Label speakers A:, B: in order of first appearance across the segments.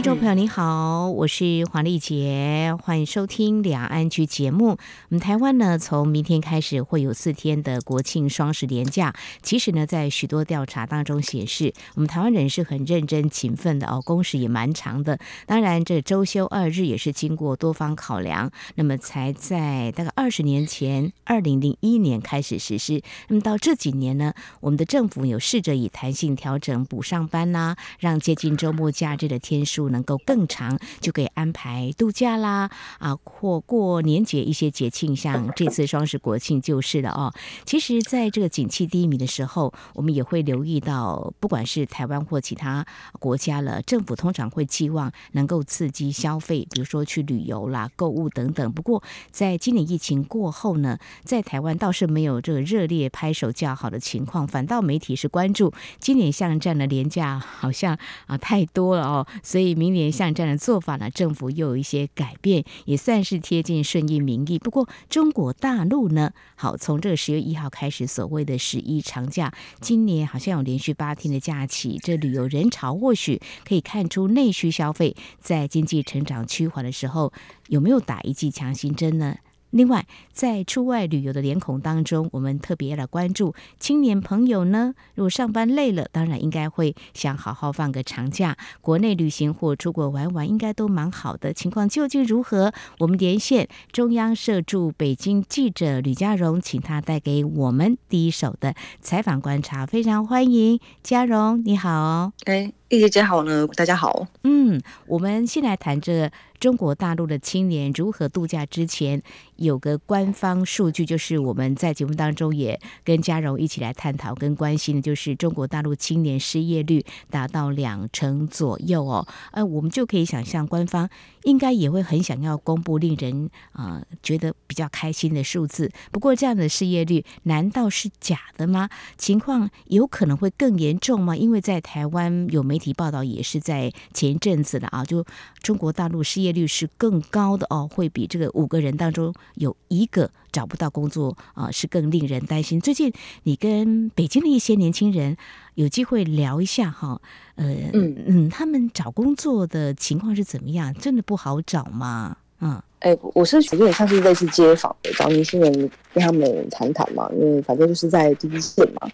A: 听众朋友，你好，我是黄丽杰，欢迎收听两岸 ING 节目。我们台湾呢，从明天开始会有四天的国庆双十连假。其实呢，在许多调查当中显示，我们台湾人是很认真勤奋的哦，工时也蛮长的。当然，这周休二日也是经过多方考量，那么才在大概二十年前，二零零一年开始实施。那么到这几年呢，我们的政府有试着以弹性调整补上班呐、啊，让接近周末假日的天数。能够更长，就可以安排度假啦，啊，或过年节一些节庆，像这次双十国庆就是了哦。其实，在这个景气低迷的时候，我们也会留意到，不管是台湾或其他国家了，政府通常会寄望能够刺激消费，比如说去旅游啦、购物等等。不过，在今年疫情过后呢，在台湾倒是没有这个热烈拍手叫好的情况，反倒媒体是关注今年像这样的连假好像啊太多了哦，所以。明年像这样的做法呢，政府又有一些改变，也算是贴近顺应民意。不过中国大陆呢，好，从这个十月一号开始，所谓的十一长假，今年好像有连续八天的假期，这旅游人潮或许可以看出内需消费在经济成长趋缓的时候，有没有打一剂强心针呢？另外，在出外旅游的脸孔当中，我们特别要来关注青年朋友呢。如果上班累了，当然应该会想好好放个长假，国内旅行或出国玩玩，应该都蛮好的。情况究竟如何？我们连线中央社驻北京记者吕佳荣，请他带给我们第一手的采访观察。非常欢迎佳荣，你好。
B: 哎，丽姐姐好呢，大家好。
A: 嗯，我们先来谈这。中国大陆的青年如何度假？之前有个官方数据，就是我们在节目当中也跟嘉荣一起来探讨跟关心的，就是中国大陆青年失业率达到两成左右哦。呃，我们就可以想象，官方应该也会很想要公布令人啊、呃、觉得比较开心的数字。不过，这样的失业率难道是假的吗？情况有可能会更严重吗？因为在台湾有没体报道，也是在前一阵子的啊，就中国大陆失业率是更高的哦，会比这个五个人当中有一个找不到工作啊、呃，是更令人担心。最近你跟北京的一些年轻人有机会聊一下哈，呃嗯嗯，他们找工作的情况是怎么样？真的不好找吗？嗯，
B: 哎，我是觉得也像是类似街访的，找年轻人跟他们谈谈嘛，因为反正就是在第一线嘛。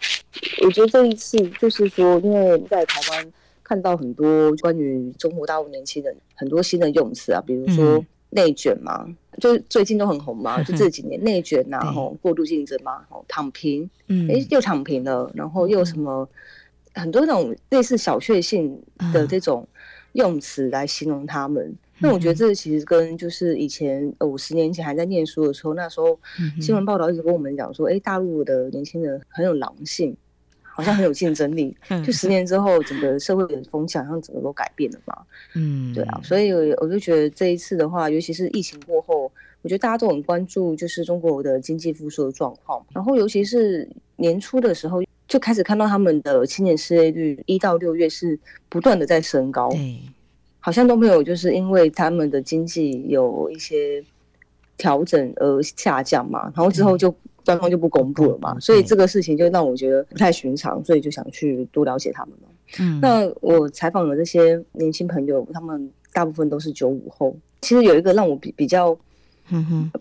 B: 我觉得这一次就是说，因为在台湾。看到很多关于中国大陆年轻人很多新的用词啊，比如说内卷嘛，嗯、就最近都很红嘛，就这几年内卷呐，然后过度竞争嘛，躺平，嗯，哎，又躺平了，然后又什么很多那种类似小确幸的这种用词来形容他们。那、嗯、我觉得这其实跟就是以前五十年前还在念书的时候，那时候新闻报道一直跟我们讲说，哎，大陆的年轻人很有狼性。好像很有竞争力，就十年之后，整个社会的风向好像整个都改变了嘛。嗯，对啊，所以我就觉得这一次的话，尤其是疫情过后，我觉得大家都很关注，就是中国的经济复苏的状况。然后尤其是年初的时候，就开始看到他们的青年失业率一到六月是不断的在升高，好像都没有就是因为他们的经济有一些调整而下降嘛。然后之后就。官方就不公布了嘛，所以这个事情就让我觉得不太寻常，所以就想去多了解他们了。嗯，那我采访的这些年轻朋友，他们大部分都是九五后。其实有一个让我比比较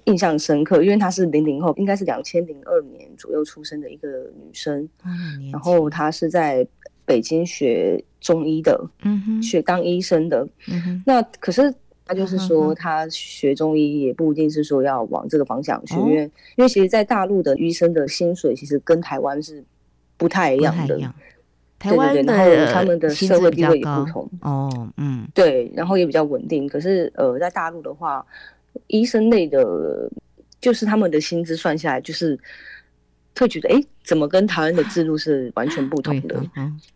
B: 印象深刻，因为她是零零后，应该是两千零二年左右出生的一个女生。然后她是在北京学中医的，嗯哼，学当医生的。嗯哼，那可是。他就是说，他学中医也不一定是说要往这个方向去，因为因为其实，在大陆的医生的薪水其实跟台湾是不太一样的。台湾的，然后他们的社会地位也不同。哦，嗯，对，然后也比较稳定。可是，呃，在大陆的话，医生类的，就是他们的薪资算下来就是。会觉得哎，怎么跟台湾的制度是完全不同的？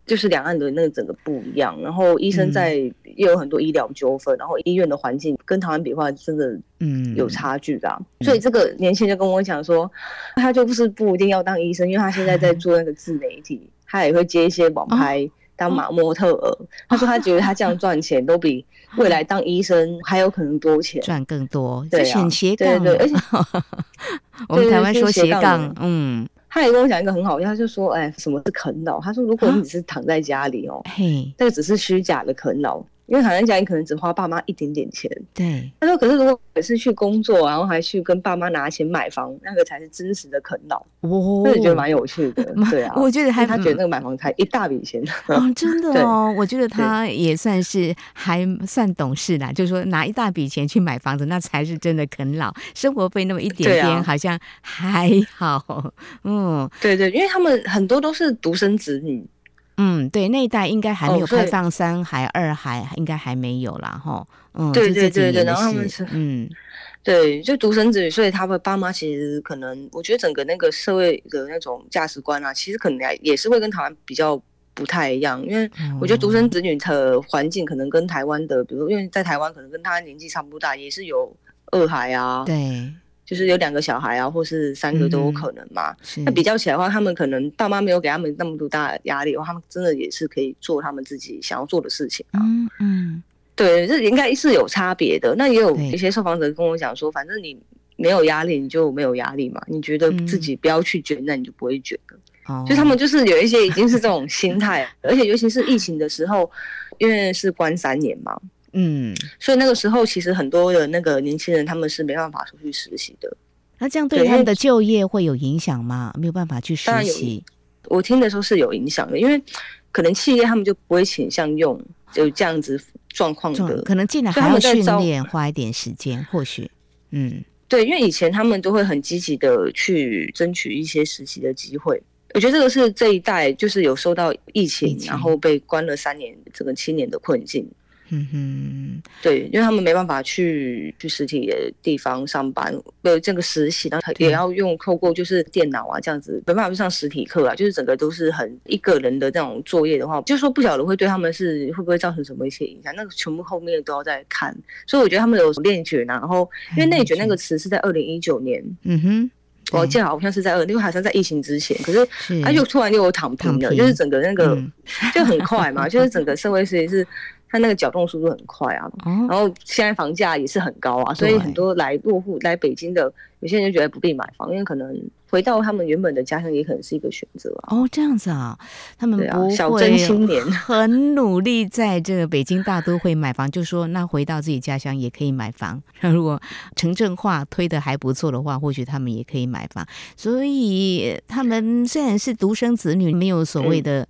B: 就是两岸的那个整个不一样。然后医生在也有很多医疗纠纷，然后医院的环境跟台湾比的话，真的嗯有差距的。所以这个年轻人跟我讲说，他就不是不一定要当医生，因为他现在在做那个自媒体，他也会接一些网拍当马模特儿。他说他觉得他这样赚钱都比未来当医生还有可能多钱，
A: 赚更多。
B: 对
A: 啊，斜杠，
B: 对对，而且
A: 我们台湾说斜杠，嗯。
B: 他也跟我讲一个很好，他就说：“哎，什么是啃老？”他说：“如果你只是躺在家里哦，嘿，那个只是虚假的啃老。”因为躺在家里可能只花爸妈一点点钱，
A: 对。
B: 他说：“可是如果每次去工作，然后还去跟爸妈拿钱买房，那个才是真实的啃老。”哦，我觉得蛮有趣的。对啊，
A: 我觉得还
B: 他觉得那个买房才一大笔钱
A: 哦，真的哦。我觉得他也算是还算懂事啦，就是说拿一大笔钱去买房子，那才是真的啃老。生活费那么一点点，好像还好。嗯，
B: 对对，因为他们很多都是独生子女。
A: 嗯，对，那一代应该还没有开放三孩、二孩，应该还没有啦。哈。嗯，
B: 对对对对，然后他们是嗯，对，就独生子女，所以他们爸妈其实可能，我觉得整个那个社会的那种价值观啊，其实可能也是会跟台湾比较不太一样，因为我觉得独生子女的环境可能跟台湾的，比如因为在台湾可能跟他年纪差不多大，也是有二孩啊，
A: 对。
B: 就是有两个小孩啊，或是三个都有可能嘛。那、嗯、比较起来的话，他们可能爸妈没有给他们那么多大的压力的话，他们真的也是可以做他们自己想要做的事情啊。嗯嗯，对，这应该是有差别的。那也有一些受访者跟我讲说，反正你没有压力，你就没有压力嘛。你觉得自己不要去卷，那你就不会卷了。就他们就是有一些已经是这种心态，而且尤其是疫情的时候，因为是关三年嘛。嗯，所以那个时候其实很多的那个年轻人他们是没办法出去实习的。
A: 那这样对他们的就业会有影响吗？没有办法去实习？
B: 我听的时候是有影响的，因为可能企业他们就不会倾向用就这样子状况的，
A: 可能进来还要训练，花一点时间，或许嗯，
B: 对，因为以前他们都会很积极的去争取一些实习的机会。我觉得这个是这一代就是有受到疫情，疫情然后被关了三年，这个七年的困境。嗯哼，对，因为他们没办法去去实体的地方上班，呃，这个实习，然后也要用透过就是电脑啊这样子，没办法去上实体课啊，就是整个都是很一个人的这种作业的话，就是说不晓得会对他们是会不会造成什么一些影响，那个全部后面都要再看，所以我觉得他们有内卷啊，然后因为内卷那个词是在二零一九年，嗯哼，我记得好像是在二，因为好像在疫情之前，可是他就突然就有躺平了，就是整个那个就很快嘛，就是整个社会其实是。它那个搅动速度很快啊，然后现在房价也是很高啊，所以很多来落户来北京的有些人就觉得不必买房，因为可能回到他们原本的家乡也可能是一个选择啊。
A: 哦，这样子啊，他们不会
B: 小镇青年
A: 很努力在这个北京大都会买房，就说那回到自己家乡也可以买房。那如果城镇化推的还不错的话，或许他们也可以买房。所以他们虽然是独生子女，没有所谓的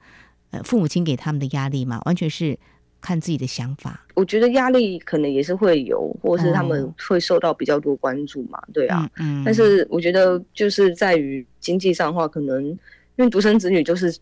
A: 呃父母亲给他们的压力嘛，完全是。看自己的想法，
B: 我觉得压力可能也是会有，或是他们会受到比较多关注嘛，对啊。嗯，但是我觉得就是在于经济上的话，可能因为独生子女就是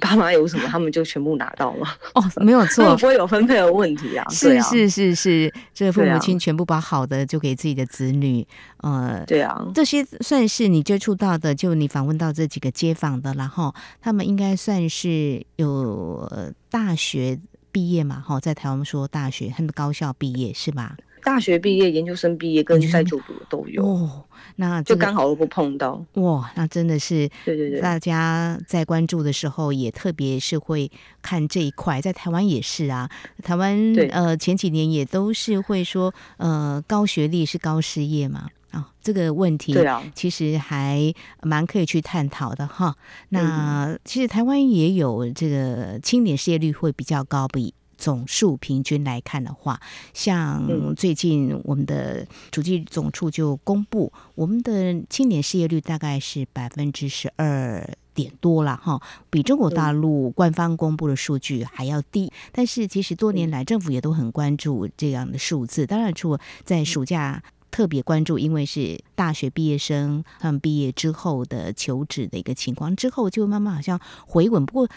B: 爸妈有什么，他们就全部拿到了。
A: 哦，没有错，
B: 不会有分配的问题啊。
A: 是是是是，这个父母亲全部把好的就给自己的子女。呃，
B: 对啊，
A: 这些算是你接触到的，就你访问到这几个街坊的，然后他们应该算是有大学。毕业嘛，哈，在台湾说大学，他们高校毕业是吧？
B: 大学毕业、研究生毕业跟在就读的都有
A: 哦。那
B: 就刚好都不碰到
A: 哇，那真的是
B: 对对对。
A: 大家在关注的时候，也特别是会看这一块，在台湾也是啊。台湾呃前几年也都是会说呃高学历是高失业嘛。啊、哦，这个问题其实还蛮可以去探讨的哈。那其实台湾也有这个青年失业率会比较高，比总数平均来看的话，像最近我们的主计总处就公布，我们的青年失业率大概是百分之十二点多了哈，比中国大陆官方公布的数据还要低。但是其实多年来政府也都很关注这样的数字，当然除了在暑假。特别关注，因为是大学毕业生他们毕业之后的求职的一个情况，之后就慢慢好像回稳。不过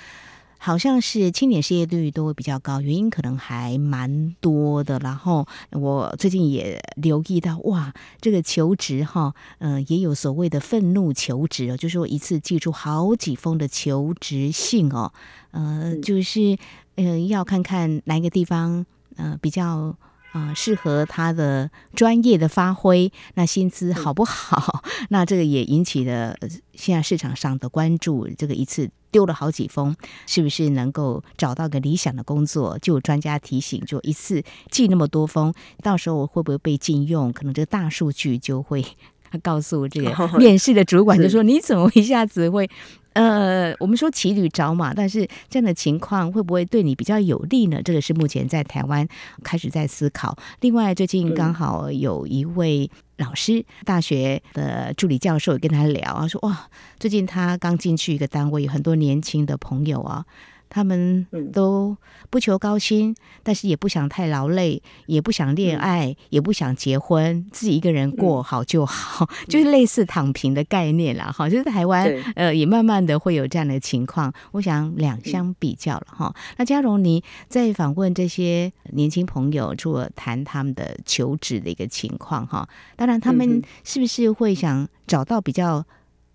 A: 好像是青年失业率都会比较高，原因可能还蛮多的。然后我最近也留意到，哇，这个求职哈，嗯、呃，也有所谓的愤怒求职哦，就是说一次寄出好几封的求职信哦，呃，就是呃要看看哪一个地方呃比较。啊，适合他的专业的发挥，那薪资好不好？嗯、那这个也引起了现在市场上的关注。这个一次丢了好几封，是不是能够找到个理想的工作？就有专家提醒，就一次寄那么多封，到时候会不会被禁用？可能这个大数据就会 告诉这个面试的主管，就说你怎么一下子会？呃，我们说骑驴找马，但是这样的情况会不会对你比较有利呢？这个是目前在台湾开始在思考。另外，最近刚好有一位老师，大学的助理教授跟他聊啊，说哇，最近他刚进去一个单位，有很多年轻的朋友啊。他们都不求高薪，但是也不想太劳累，也不想恋爱，也不想结婚，自己一个人过好就好，就是类似躺平的概念啦。哈，就是台湾呃也慢慢的会有这样的情况。我想两相比较了哈。那嘉荣，你在访问这些年轻朋友，除了谈他们的求职的一个情况哈，当然他们是不是会想找到比较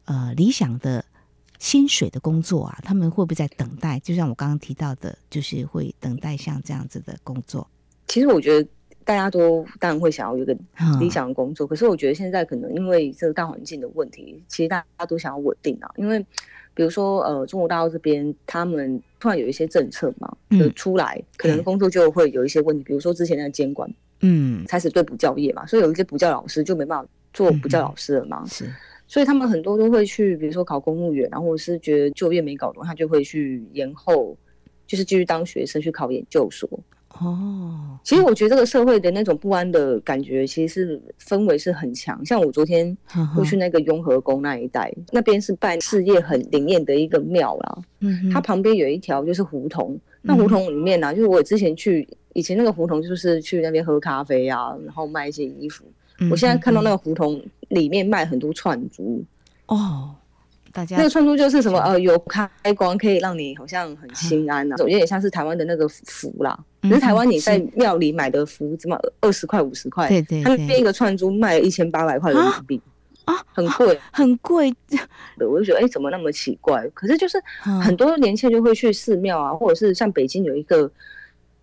A: 呃理想的？薪水的工作啊，他们会不会在等待？就像我刚刚提到的，就是会等待像这样子的工作。
B: 其实我觉得大家都当然会想要有一个理想的工作，嗯、可是我觉得现在可能因为这个大环境的问题，其实大家都想要稳定啊。因为比如说呃，中国大陆这边他们突然有一些政策嘛，就出来，嗯、可能工作就会有一些问题。比如说之前那个监管，嗯，开始对补教业嘛，所以有一些补教老师就没办法做补教老师了嘛。嗯、是。所以他们很多都会去，比如说考公务员，然后是觉得就业没搞懂，他就会去延后，就是继续当学生去考研究所。哦，其实我觉得这个社会的那种不安的感觉，其实是氛围是很强。像我昨天会去那个雍和宫那一带，那边是拜事业很灵验的一个庙啦。嗯，它旁边有一条就是胡同，那胡同里面呢、啊，就是我之前去以前那个胡同，就是去那边喝咖啡啊，然后卖一些衣服。我现在看到那个胡同里面卖很多串珠哦，大家那个串珠就是什么呃，有开光可以让你好像很心安呐、啊，有点像是台湾的那个符啦。可是台湾你在庙里买的符怎么二十块五十块？对对，他那边一个串珠卖一千八百块人民币啊，很贵 很贵。我就觉得哎，怎么那么奇怪？可是就是很多年轻人就会去寺庙啊，或者是像北京有一个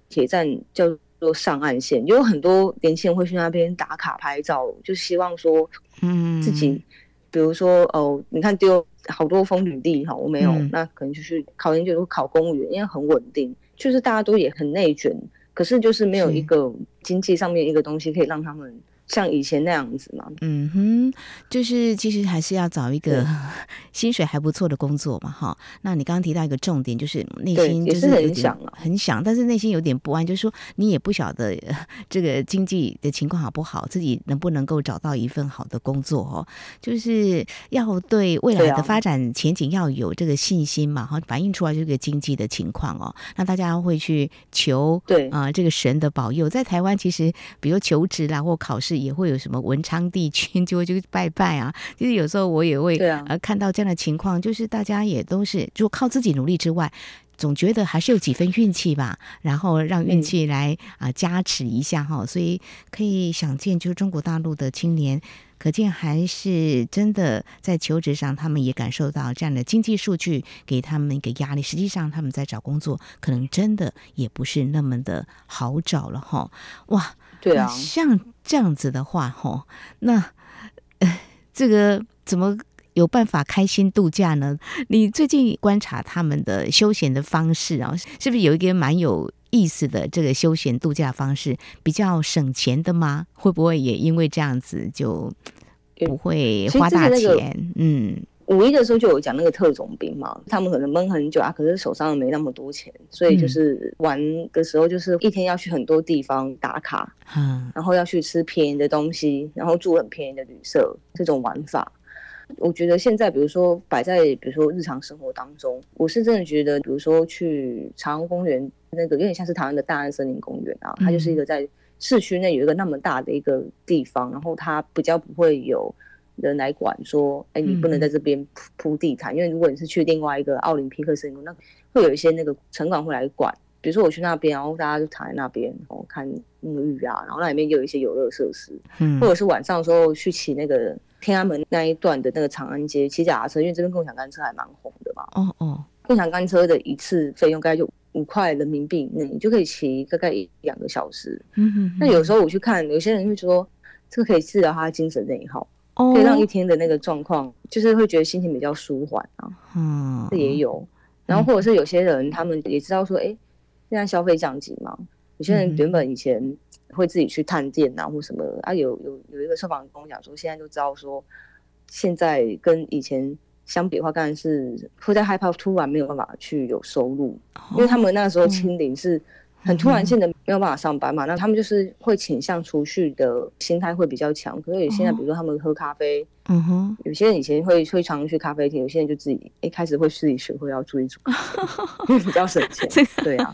B: 铁站叫。说上岸线有很多年轻人会去那边打卡拍照，就希望说，嗯，自己，比如说哦，你看丢好多风履历哈，我没有，嗯、那可能就是考研究所考公务员，因为很稳定，就是大家都也很内卷，可是就是没有一个经济上面一个东西可以让他们。像以前那样子嘛，
A: 嗯哼，就是其实还是要找一个 薪水还不错的工作嘛，哈。那你刚刚提到一个重点，就是内心就是很想啊，很想，但是内心有点不安，就是说你也不晓得这个经济的情况好不好，自己能不能够找到一份好的工作哦，就是要对未来的发展前景要有这个信心嘛，哈，反映出来这个经济的情况哦。那大家会去求对啊，这个神的保佑，在台湾其实比如求职啦或考试。也会有什么文昌帝君 就会就拜拜啊，其实有时候我也会呃看到这样的情况，就是大家也都是就靠自己努力之外，总觉得还是有几分运气吧，然后让运气来啊加持一下哈，所以可以想见，就是中国大陆的青年，可见还是真的在求职上，他们也感受到这样的经济数据给他们一个压力，实际上他们在找工作，可能真的也不是那么的好找了哈，哇。对啊，像这样子的话，吼，那呃，这个怎么有办法开心度假呢？你最近观察他们的休闲的方式啊，是不是有一个蛮有意思的这个休闲度假方式，比较省钱的吗？会不会也因为这样子就不会花大钱？那个、嗯。
B: 五一的时候就有讲那个特种兵嘛，他们可能闷很久啊，可是手上没那么多钱，所以就是玩的时候就是一天要去很多地方打卡，嗯，然后要去吃便宜的东西，然后住很便宜的旅社，这种玩法，我觉得现在比如说摆在比如说日常生活当中，我是真的觉得，比如说去长安公园那个有点像是台湾的大安森林公园啊，它就是一个在市区内有一个那么大的一个地方，然后它比较不会有。人来管说，哎、欸，你不能在这边铺地毯，嗯、因为如果你是去另外一个奥林匹克森林，那会有一些那个城管会来管。比如说我去那边，然后大家就躺在那边，然后看沐浴啊，然后那里面又有一些游乐设施，嗯，或者是晚上的时候去骑那个天安门那一段的那个长安街骑脚踏车，因为这边共享单车还蛮红的嘛。哦哦，共享单车的一次费用大概就五块人民币，那你就可以骑大概一两个小时。
A: 嗯哼，
B: 那有时候我去看，有些人会说这个可以治疗他精神内耗，哦，可以让一天的那个状况，就是会觉得心情比较舒缓啊。嗯，这也有。然后或者是有些人他们也知道说，哎，现在消费降级嘛，有些人原本以前会自己去探店啊或什么啊，有有有一个受访跟我讲说，现在就知道说，现在跟以前。相比的话，当然是会在害怕突然没有办法去有收入，哦、因为他们那时候清零是很突然性的没有办法上班嘛，嗯、那他们就是会倾向储蓄的心态会比较强。可是有现在，比如说他们喝咖啡，嗯哼，有些人以前会会常去咖啡厅，有些人就自己一开始会自己学会要注意煮，因为比较省钱。对啊，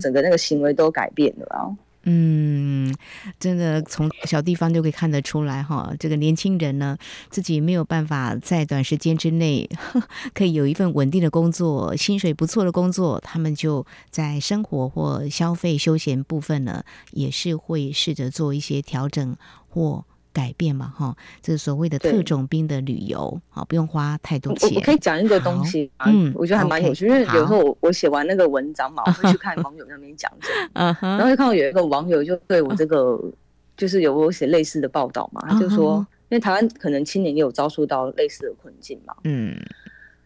B: 整个那个行为都改变了啊。
A: 嗯，真的从小地方就可以看得出来哈，这个年轻人呢，自己没有办法在短时间之内 可以有一份稳定的工作，薪水不错的工作，他们就在生活或消费休闲部分呢，也是会试着做一些调整或。改变嘛，哈，这是所谓的特种兵的旅游，好，不用花太多钱。
B: 我可以讲一个东西，嗯，我觉得还蛮有趣，因为有时候我我写完那个文章嘛，我会去看网友那边讲 然后就看到有一个网友就对我这个就是有我写类似的报道嘛，他就说，因为台湾可能青年也有遭受到类似的困境嘛，嗯。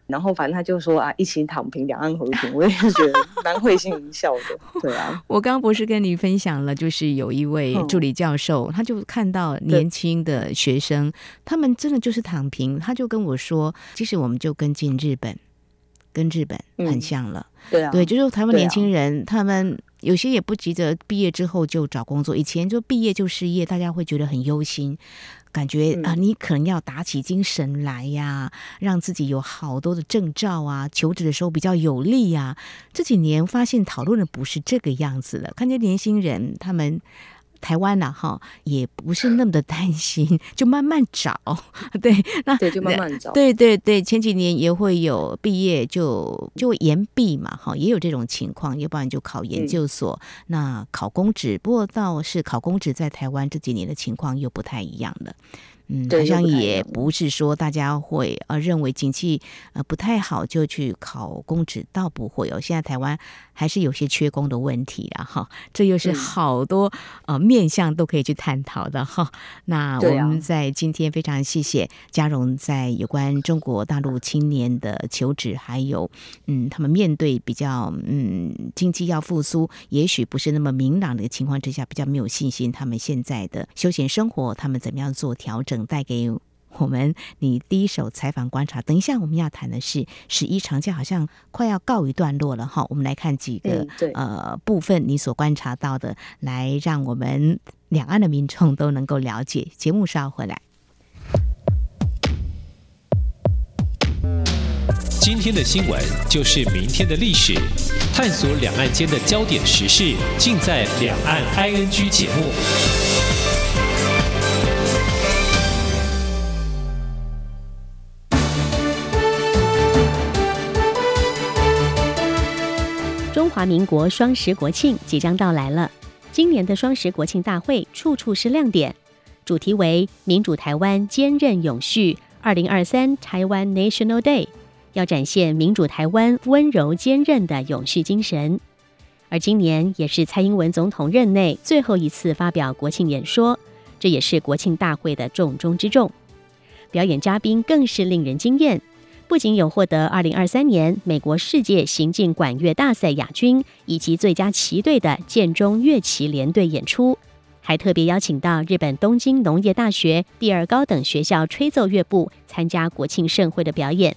B: 然后反正他就说啊，一起躺平，两岸和平，我也是觉得蛮会心一笑的。对啊，
A: 我刚刚不是跟你分享了，就是有一位助理教授，嗯、他就看到年轻的学生，他们真的就是躺平，他就跟我说，其实我们就跟进日本，跟日本很像了。嗯、对啊，对，就是台湾年轻人，啊、他们有些也不急着毕业之后就找工作，以前就毕业就失业，大家会觉得很忧心。感觉啊，你可能要打起精神来呀，让自己有好多的证照啊，求职的时候比较有利呀。这几年发现讨论的不是这个样子了，看见年轻人他们。台湾呐，哈，也不是那么的担心，就慢慢找，对，那
B: 对，就慢慢找，
A: 对对对，前几年也会有毕业就就延毕嘛，哈，也有这种情况，要不然就考研究所，嗯、那考公职，不过倒是考公职在台湾这几年的情况又不太一样了。嗯，好像也不是说大家会呃认为景气呃不太好就去考公职，倒不会哦。现在台湾还是有些缺工的问题了哈，这又是好多呃面向都可以去探讨的哈。那我们在今天非常谢谢嘉荣在有关中国大陆青年的求职，还有嗯他们面对比较嗯经济要复苏，也许不是那么明朗的情况之下，比较没有信心，他们现在的休闲生活他们怎么样做调整？等待给我们你第一手采访观察。等一下我们要谈的是十一长假，好像快要告一段落了哈。我们来看几个、嗯、呃部分你所观察到的，来让我们两岸的民众都能够了解。节目稍后回来。
C: 今天的新闻就是明天的历史，探索两岸间的焦点时事，尽在《两岸 ING》节目。
D: 华民国双十国庆即将到来了，今年的双十国庆大会处处是亮点，主题为“民主台湾坚韧永续 ”，2023 台湾 National Day 要展现民主台湾温柔坚韧的永续精神。而今年也是蔡英文总统任内最后一次发表国庆演说，这也是国庆大会的重中之重。表演嘉宾更是令人惊艳。不仅有获得二零二三年美国世界行进管乐大赛亚军以及最佳旗队的建中乐旗联队演出，还特别邀请到日本东京农业大学第二高等学校吹奏乐部参加国庆盛会的表演。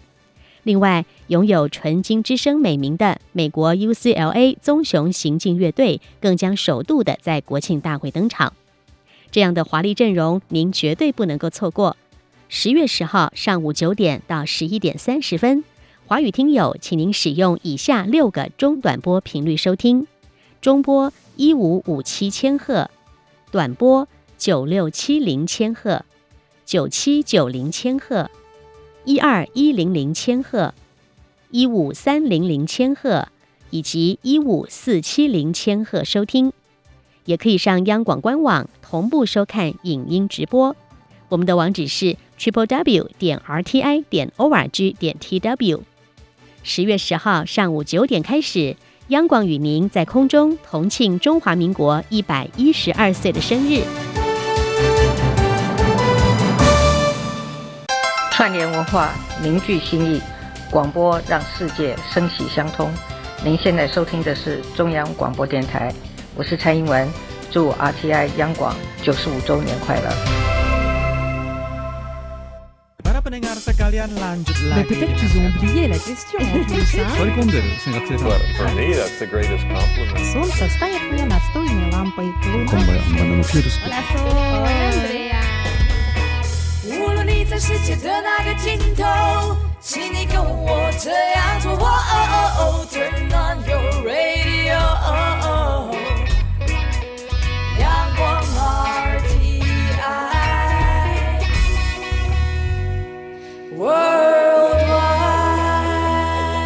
D: 另外，拥有纯金之声美名的美国 UCLA 棕熊行进乐队更将首度的在国庆大会登场。这样的华丽阵容，您绝对不能够错过。十月十号上午九点到十一点三十分，华语听友，请您使用以下六个中短波频率收听：中波一五五七千赫，短波九六七零千赫，九七九零千赫，一二一零零千赫，一五三零零千赫，以及一五四七零千赫收听。也可以上央广官网同步收看影音直播。我们的网址是。Triple w 点 r t i 点 o r g 点 t w。十月十号上午九点开始，央广与您在空中同庆中华民国一百一十二岁的生日。
E: 串联文化，凝聚心意，广播让世界声息相通。您现在收听的是中央广播电台，我是蔡英文，祝 RTI 央广九十五周年快乐。
F: 无论你在世界的哪个尽头，请你跟我这样做。Turn on your radio，央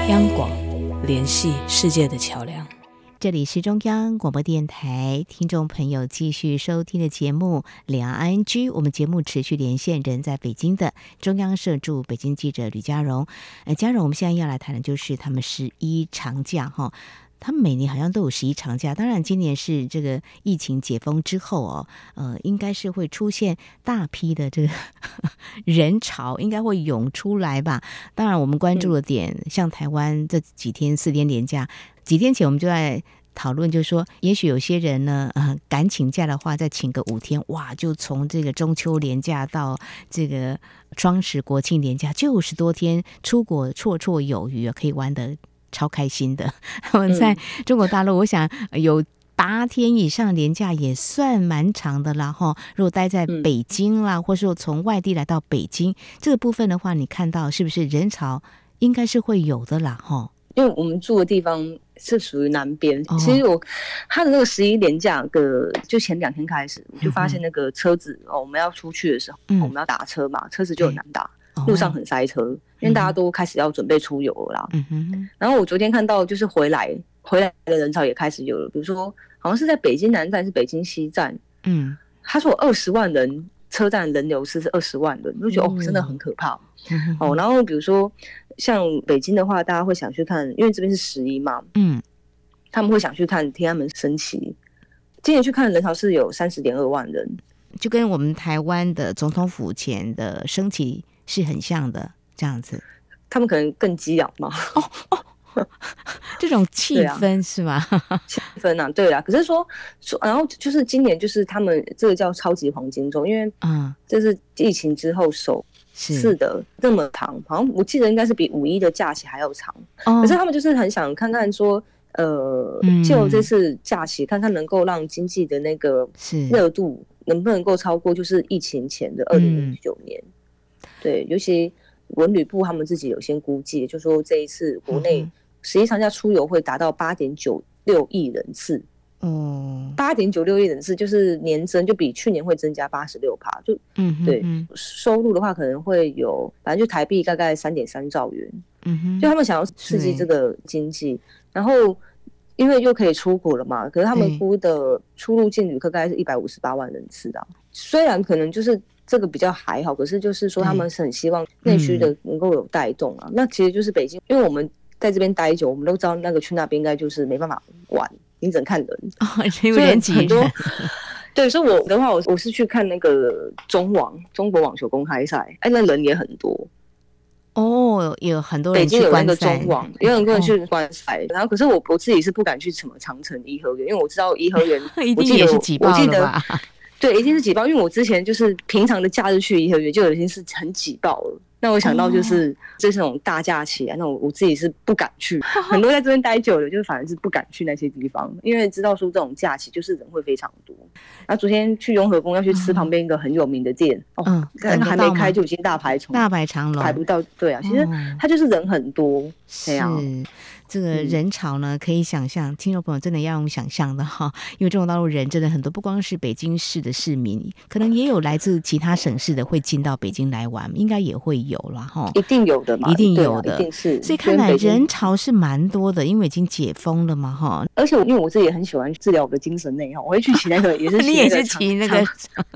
G: 央广联系世界的桥梁。
A: 这里是中央广播电台，听众朋友继续收听的节目《两岸 ING》。我们节目持续连线人在北京的中央社驻北京记者吕佳荣。呃，佳荣，我们现在要来谈的就是他们十一长假哈。他们每年好像都有十一长假，当然今年是这个疫情解封之后哦，呃，应该是会出现大批的这个人潮，应该会涌出来吧。当然，我们关注的点，像台湾这几天四天连假。几天前我们就在讨论，就是说，也许有些人呢，呃，敢请假的话，再请个五天，哇，就从这个中秋连假到这个双十国庆连假，就十多天出国绰绰有余，可以玩得超开心的。我们在中国大陆，我想有八天以上年假也算蛮长的了哈。如果待在北京啦，或是说从外地来到北京这个部分的话，你看到是不是人潮应该是会有的啦？哈，
B: 因为我们住的地方。是属于南边，其实我他的那个十一年假的，就前两天开始，我就发现那个车子哦，我们要出去的时候，我们要打车嘛，车子就很难打，路上很塞车，因为大家都开始要准备出游了啦。然后我昨天看到，就是回来回来的人潮也开始有了，比如说好像是在北京南站，是北京西站，嗯，他说二十万人车站人流是是二十万人，我就觉得哦，真的很可怕。哦。然后比如说。像北京的话，大家会想去看，因为这边是十一嘛，嗯，他们会想去看天安门升旗。今年去看的人潮是有三十点二万人，
A: 就跟我们台湾的总统府前的升旗是很像的，这样子。
B: 他们可能更激昂嘛？哦
A: 哦，这种气氛是吗？
B: 气氛啊，对啊。可是说说，然后就是今年就是他们这个叫超级黄金周，因为嗯，这是疫情之后首。是，的，这么长，好像我记得应该是比五一的假期还要长。哦、可是他们就是很想看看说，呃，就这次假期，看看能够让经济的那个热度能不能够超过就是疫情前的二零零九年。嗯、对，尤其文旅部他们自己有先估计，就说这一次国内十一长假出游会达到八点九六亿人次。嗯，八点九六亿人次就是年增，就比去年会增加八十六趴，就嗯对收入的话可能会有，反正就台币大概三点三兆元，嗯哼，就他们想要刺激这个经济，然后因为又可以出国了嘛，可是他们估的出入境旅客大概是一百五十八万人次的，虽然可能就是这个比较还好，可是就是说他们是很希望内需的能够有带动啊，那其实就是北京，因为我们在这边待久，我们都知道那个去那边应该就是没办法玩。你只能看人哦，
A: 因为人很多。
B: 对，所以我的话，我我是去看那个中网中国网球公开赛，哎，那人也很多。
A: 哦，有很多人。
B: 北京有那个中网，有很多人去观赛。然后，可是我我自己是不敢去什么长城颐和园，因为我知道颐和园
A: 一定也是挤爆了吧？
B: 对，一定是挤爆，因为我之前就是平常的假日去颐和园就已经是很挤爆了。那我想到就是这种大假期啊，那我我自己是不敢去，很多在这边待久了，就是反而是不敢去那些地方，因为知道说这种假期就是人会非常多。然后昨天去雍和宫要去吃旁边一个很有名的店，哦，但还没开就已经大排长
A: 大排长龙，
B: 排不到。对啊，其实它就是人很多，这样。
A: 这个人潮呢，可以想象，听众朋友真的要用想象的哈，因为中国大陆人真的很多，不光是北京市的市民，可能也有来自其他省市的会进到北京来玩，应该也会有了哈，
B: 一定有的嘛，
A: 一定有的，
B: 一定是。
A: 所以看来人潮是蛮多的，因为已经解封了嘛哈。
B: 而且因为我自己也很喜欢治疗我的精神内耗，我会去骑那个，也是
A: 你也是骑那个，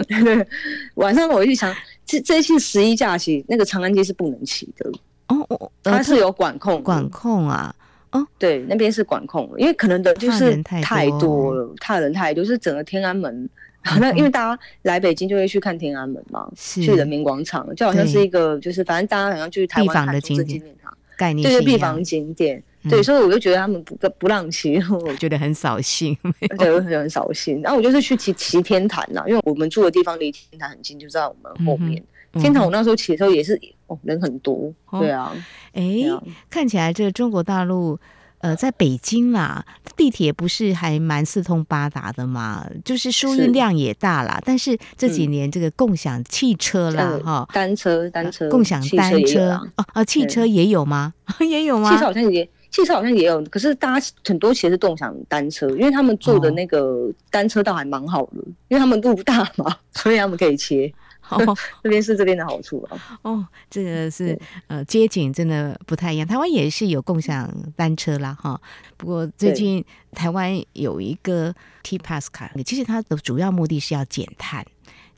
B: 对，晚上我会去想，这这一次十一假期那个长安街是不能骑的哦哦，它是有管控，
A: 管控啊。哦，
B: 对，那边是管控，因为可能的就是太多。了，
A: 踏
B: 人太多，就是整个天安门。那因为大家来北京就会去看天安门嘛，
A: 是。
B: 去人民广场，就好像是一个就是反正大家好像去台湾看的景点
A: 概念，
B: 对对，避房景点，对，所以我就觉得他们不不让骑，
A: 我觉得很扫兴，
B: 对，我觉得很扫兴。然后我就是去骑骑天坛呐，因为我们住的地方离天坛很近，就在我们后面。天坛我那时候骑的时候也是哦，人很多，对啊，
A: 哎，看起来这个中国大陆。呃，在北京啦，地铁不是还蛮四通八达的嘛，就是输运量也大啦。但是这几年这个共享汽车啦，哈，
B: 单车单车，
A: 共享单车哦啊，汽车也有吗？也有吗？
B: 汽车好像也，汽车好像也有。可是大家很多其实是共享单车，因为他们做的那个单车道还蛮好的，因为他们路不大嘛，所以他们可以切。哦，这边是这边的好处啊。
A: 哦，这个是呃街景真的不太一样。台湾也是有共享单车啦，哈。不过最近台湾有一个 T Pass 卡，其实它的主要目的是要减碳。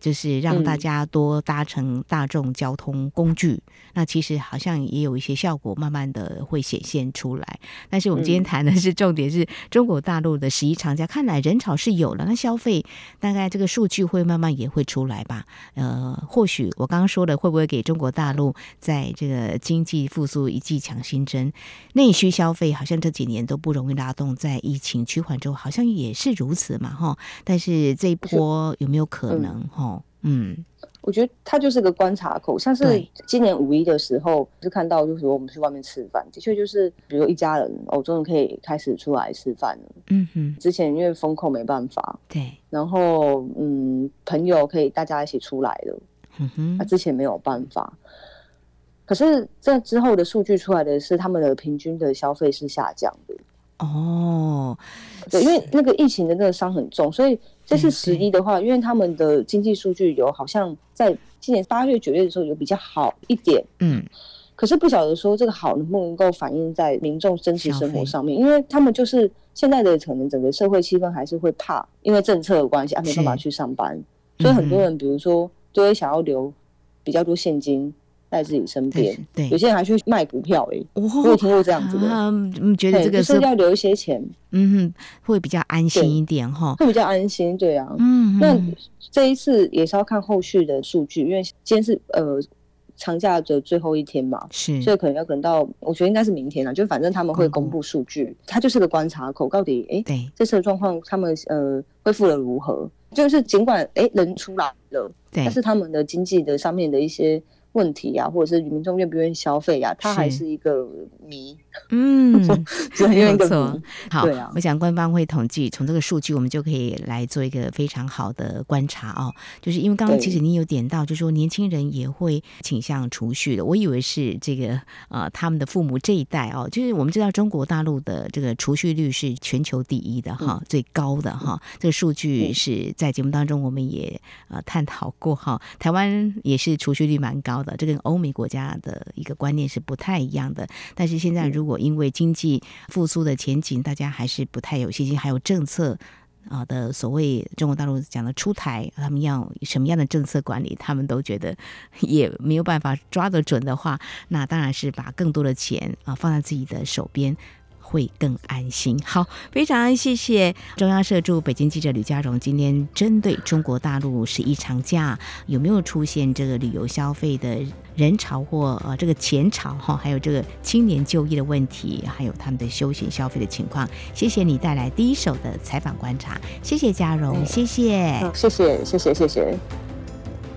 A: 就是让大家多搭乘大众交通工具，嗯、那其实好像也有一些效果，慢慢的会显现出来。但是我们今天谈的是重点是中国大陆的十一长假，嗯、看来人潮是有了，那消费大概这个数据会慢慢也会出来吧。呃，或许我刚刚说的会不会给中国大陆在这个经济复苏一剂强心针？内需消费好像这几年都不容易拉动，在疫情趋缓之后，好像也是如此嘛，哈。但是这一波有没有可能，哈？嗯嗯，
B: 我觉得它就是个观察口，像是今年五一的时候，是看到就是说我们去外面吃饭，的确就是比如一家人，哦，终于可以开始出来吃饭了。
A: 嗯哼，
B: 之前因为封控没办法，
A: 对，
B: 然后嗯，朋友可以大家一起出来了。
A: 嗯哼，
B: 那之前没有办法，可是这之后的数据出来的是他们的平均的消费是下降的。
A: 哦，
B: 对，因为那个疫情的那个伤很重，所以。这是十一的话，因为他们的经济数据有好像在今年八月、九月的时候有比较好一点，
A: 嗯，
B: 可是不晓得说这个好能不能够反映在民众真实生活上面，因为他们就是现在的可能整个社会气氛还是会怕，因为政策的关系啊，没办法去上班，所以很多人比如说都会想要留比较多现金。在自己身边，
A: 对，
B: 有些人还去卖股票，哎，我有听过这样子的，
A: 嗯，觉得这个
B: 是要留一些钱，
A: 嗯哼，会比较安心一点哈，
B: 会比较安心，对啊，
A: 嗯，
B: 那这一次也是要看后续的数据，因为今天是呃长假的最后一天嘛，
A: 是，
B: 所以可能要等到，我觉得应该是明天了，就反正他们会公布数据，它就是个观察口，到底哎，对，这次的状况他们呃恢复了如何？就是尽管哎人出来了，对，但是他们的经济的上面的一些。问题呀、啊，或者是民众愿不愿意消费呀、啊，它还是一个谜。
A: 嗯，没有错。好，
B: 对啊，
A: 我想官方会统计，从这个数据我们就可以来做一个非常好的观察哦。就是因为刚刚其实你有点到，就是说年轻人也会倾向储蓄的。我以为是这个呃他们的父母这一代哦，就是我们知道中国大陆的这个储蓄率是全球第一的哈，最高的哈。这个数据是在节目当中我们也呃探讨过哈。台湾也是储蓄率蛮高的。这跟欧美国家的一个观念是不太一样的，但是现在如果因为经济复苏的前景，大家还是不太有信心，还有政策啊的所谓中国大陆讲的出台，他们要什么样的政策管理，他们都觉得 也没有办法抓得准的话，那当然是把更多的钱啊放在自己的手边。会更安心。好，非常谢谢中央社驻北京记者吕佳荣。今天针对中国大陆十一长假有没有出现这个旅游消费的人潮或呃这个钱潮哈，还有这个青年就业的问题，还有他们的休闲消费的情况，谢谢你带来第一手的采访观察。谢谢家荣，谢
B: 谢，谢谢，谢谢，谢谢。